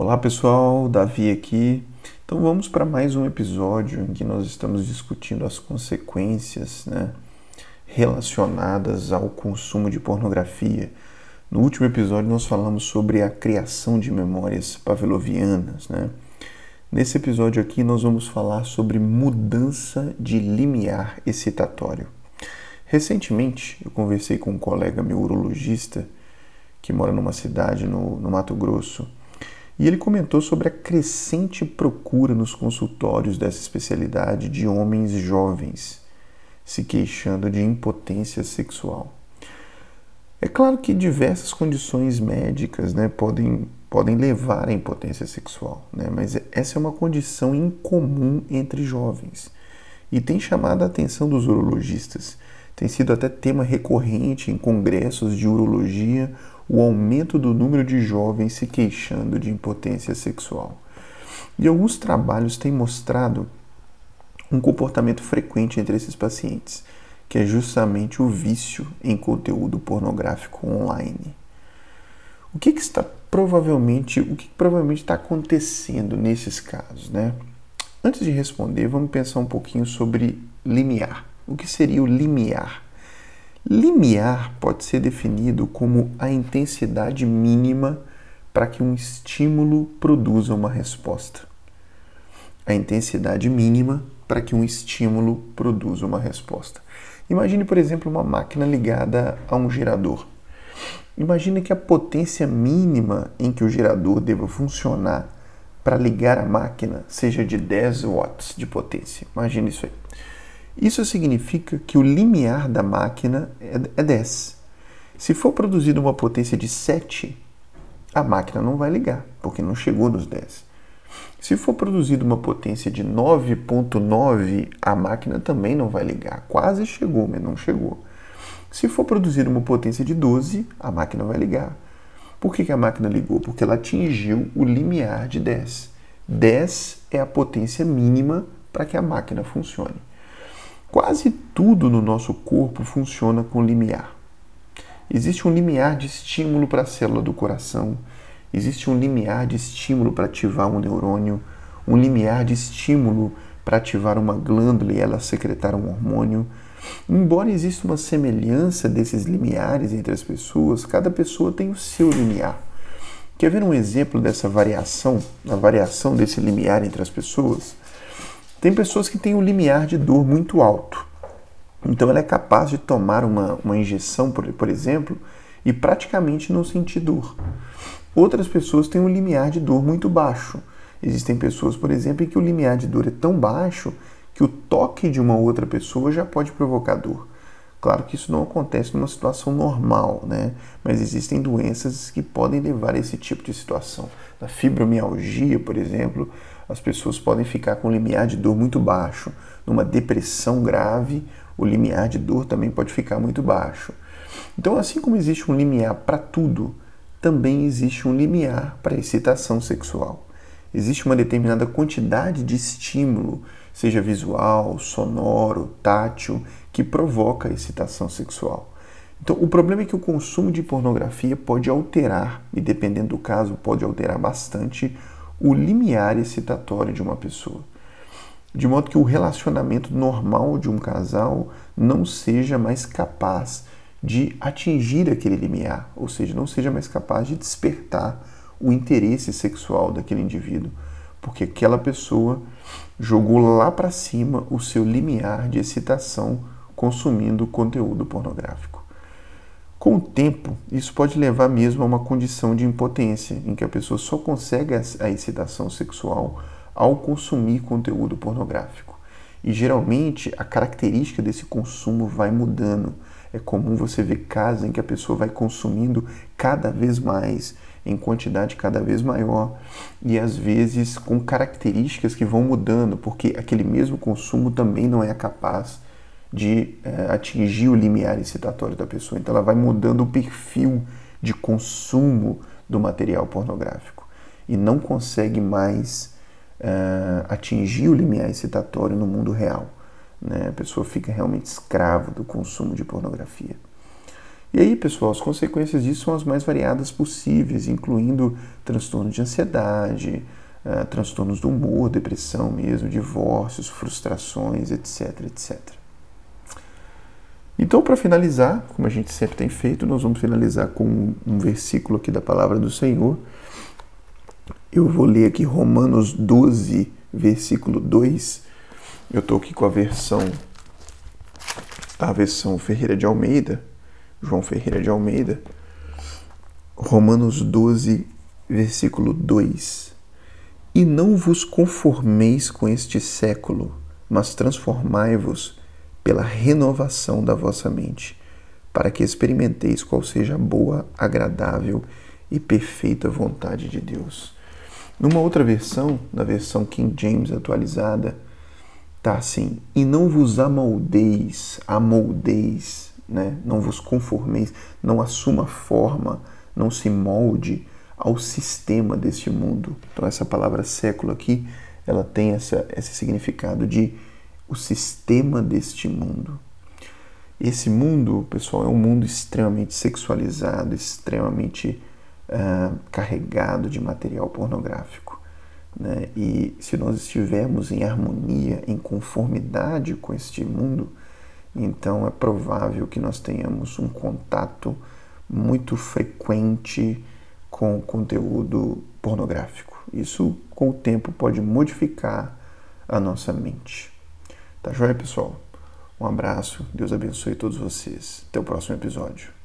Olá pessoal, Davi aqui. Então vamos para mais um episódio em que nós estamos discutindo as consequências né, relacionadas ao consumo de pornografia. No último episódio nós falamos sobre a criação de memórias pavlovianas. Né? Nesse episódio aqui nós vamos falar sobre mudança de limiar excitatório. Recentemente eu conversei com um colega meu urologista que mora numa cidade no, no Mato Grosso e ele comentou sobre a crescente procura nos consultórios dessa especialidade de homens jovens se queixando de impotência sexual. É claro que diversas condições médicas né, podem, podem levar à impotência sexual, né, mas essa é uma condição incomum entre jovens e tem chamado a atenção dos urologistas. Tem sido até tema recorrente em congressos de urologia o aumento do número de jovens se queixando de impotência sexual. E alguns trabalhos têm mostrado um comportamento frequente entre esses pacientes, que é justamente o vício em conteúdo pornográfico online. O que, que está provavelmente, o que provavelmente está acontecendo nesses casos, né? Antes de responder, vamos pensar um pouquinho sobre limiar. O que seria o limiar? Limiar pode ser definido como a intensidade mínima para que um estímulo produza uma resposta. A intensidade mínima para que um estímulo produza uma resposta. Imagine, por exemplo, uma máquina ligada a um gerador. Imagine que a potência mínima em que o gerador deva funcionar para ligar a máquina seja de 10 watts de potência. Imagine isso aí. Isso significa que o limiar da máquina é 10. É Se for produzida uma potência de 7, a máquina não vai ligar, porque não chegou nos 10. Se for produzida uma potência de 9.9, a máquina também não vai ligar. Quase chegou, mas não chegou. Se for produzida uma potência de 12, a máquina vai ligar. Por que, que a máquina ligou? Porque ela atingiu o limiar de 10. 10 é a potência mínima para que a máquina funcione. Quase tudo no nosso corpo funciona com limiar. Existe um limiar de estímulo para a célula do coração, existe um limiar de estímulo para ativar um neurônio, um limiar de estímulo para ativar uma glândula e ela secretar um hormônio. Embora exista uma semelhança desses limiares entre as pessoas, cada pessoa tem o seu limiar. Quer ver um exemplo dessa variação, a variação desse limiar entre as pessoas? Tem pessoas que têm um limiar de dor muito alto. Então ela é capaz de tomar uma, uma injeção, por, por exemplo, e praticamente não sentir dor. Outras pessoas têm um limiar de dor muito baixo. Existem pessoas, por exemplo, em que o limiar de dor é tão baixo que o toque de uma outra pessoa já pode provocar dor. Claro que isso não acontece numa situação normal, né? Mas existem doenças que podem levar a esse tipo de situação. Na fibromialgia, por exemplo, as pessoas podem ficar com limiar de dor muito baixo. Numa depressão grave, o limiar de dor também pode ficar muito baixo. Então, assim como existe um limiar para tudo, também existe um limiar para excitação sexual. Existe uma determinada quantidade de estímulo, seja visual, sonoro, tátil, que provoca excitação sexual. Então, o problema é que o consumo de pornografia pode alterar, e dependendo do caso, pode alterar bastante o limiar excitatório de uma pessoa. De modo que o relacionamento normal de um casal não seja mais capaz de atingir aquele limiar, ou seja, não seja mais capaz de despertar o interesse sexual daquele indivíduo, porque aquela pessoa jogou lá para cima o seu limiar de excitação consumindo conteúdo pornográfico. Com o tempo, isso pode levar mesmo a uma condição de impotência, em que a pessoa só consegue a excitação sexual ao consumir conteúdo pornográfico. E geralmente a característica desse consumo vai mudando. É comum você ver casos em que a pessoa vai consumindo cada vez mais, em quantidade cada vez maior, e às vezes com características que vão mudando, porque aquele mesmo consumo também não é capaz de é, atingir o limiar excitatório da pessoa. Então ela vai mudando o perfil de consumo do material pornográfico e não consegue mais é, atingir o limiar excitatório no mundo real. Né? A pessoa fica realmente escrava do consumo de pornografia. E aí, pessoal, as consequências disso são as mais variadas possíveis, incluindo transtornos de ansiedade, uh, transtornos do humor, depressão mesmo, divórcios, frustrações, etc, etc. Então, para finalizar, como a gente sempre tem feito, nós vamos finalizar com um versículo aqui da palavra do Senhor. Eu vou ler aqui Romanos 12, versículo 2. Eu estou aqui com a versão, a versão Ferreira de Almeida, João Ferreira de Almeida. Romanos 12, versículo 2. E não vos conformeis com este século, mas transformai-vos pela renovação da vossa mente, para que experimenteis qual seja a boa, agradável e perfeita vontade de Deus. Numa outra versão, na versão King James atualizada, tá assim: E não vos amoldeis, amoldeis, né? não vos conformeis, não assuma forma, não se molde ao sistema deste mundo. Então, essa palavra século aqui, ela tem essa, esse significado de o sistema deste mundo. Esse mundo, pessoal, é um mundo extremamente sexualizado, extremamente uh, carregado de material pornográfico. Né? E se nós estivermos em harmonia, em conformidade com este mundo, então é provável que nós tenhamos um contato muito frequente com conteúdo pornográfico. Isso, com o tempo, pode modificar a nossa mente. Tá joia, pessoal? Um abraço, Deus abençoe todos vocês. Até o próximo episódio.